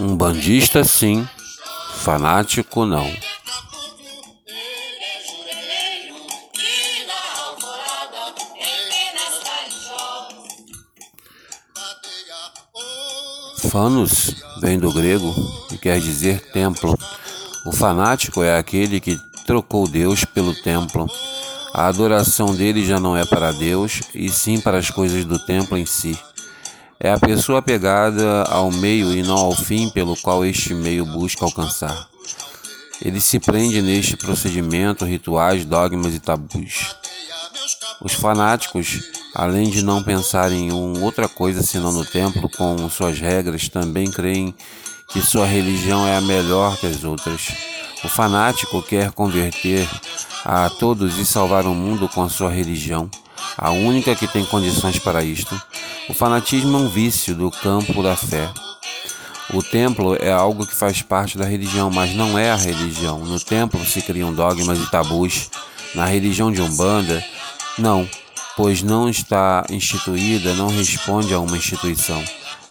Um bandista, sim. Fanático, não. ele é e Fanos vem do grego quer dizer templo. O fanático é aquele que trocou Deus pelo templo. A adoração dele já não é para Deus, e sim para as coisas do templo em si. É a pessoa apegada ao meio e não ao fim pelo qual este meio busca alcançar. Ele se prende neste procedimento, rituais, dogmas e tabus. Os fanáticos, além de não pensarem em outra coisa senão no templo com suas regras, também creem que sua religião é a melhor que as outras. O fanático quer converter a todos e salvar o mundo com sua religião, a única que tem condições para isto. O fanatismo é um vício do campo da fé. O templo é algo que faz parte da religião, mas não é a religião. No templo se criam dogmas e tabus. Na religião de Umbanda, não, pois não está instituída, não responde a uma instituição,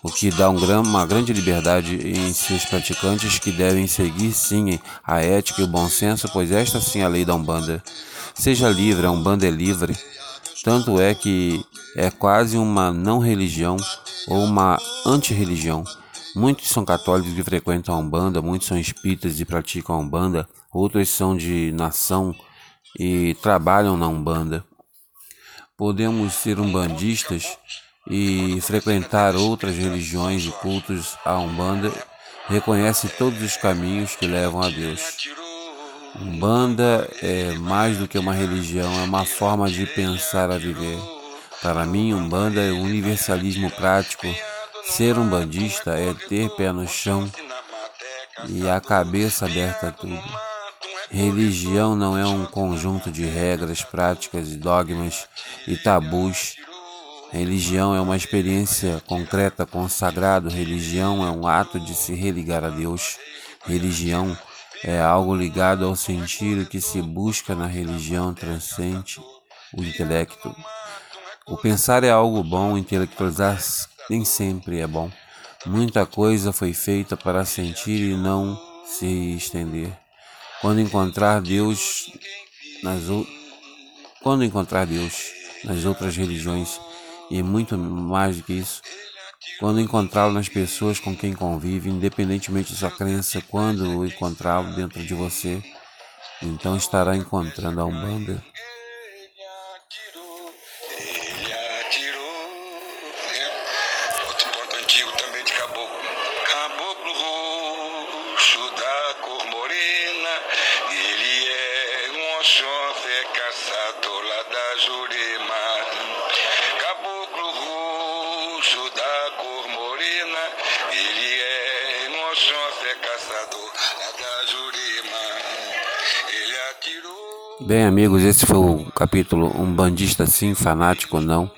o que dá um uma grande liberdade em seus praticantes que devem seguir sim a ética e o bom senso, pois esta sim é a lei da Umbanda. Seja livre, a Umbanda é livre. Tanto é que é quase uma não religião ou uma antirreligião. Muitos são católicos e frequentam a Umbanda, muitos são espíritas e praticam a Umbanda, outros são de nação e trabalham na Umbanda. Podemos ser umbandistas e frequentar outras religiões e cultos. A Umbanda reconhece todos os caminhos que levam a Deus. Umbanda é mais do que uma religião, é uma forma de pensar a viver. Para mim, Umbanda é o universalismo prático. Ser um bandista é ter pé no chão e a cabeça aberta a tudo. Religião não é um conjunto de regras, práticas, dogmas e tabus. Religião é uma experiência concreta com o sagrado. Religião é um ato de se religar a Deus. Religião é algo ligado ao sentido que se busca na religião transcende o intelecto. O pensar é algo bom, intelectualizar nem sempre é bom. Muita coisa foi feita para sentir e não se estender. Quando encontrar Deus nas ou... quando encontrar Deus nas outras religiões e muito mais do que isso, quando encontrá-lo nas pessoas com quem convive, independentemente de sua crença, quando o encontrá-lo dentro de você, então estará encontrando a Umbanda. Outro antigo também de caboclo. Caboclo roxo da cor caçador da Ele atirou. Bem, amigos, esse foi o capítulo Um Bandista Sim, Fanático Não.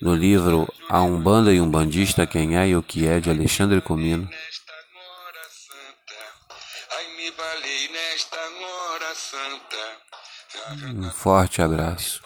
No livro A Umbanda e um Bandista, Quem é e o que é, de Alexandre Comino. Um forte abraço.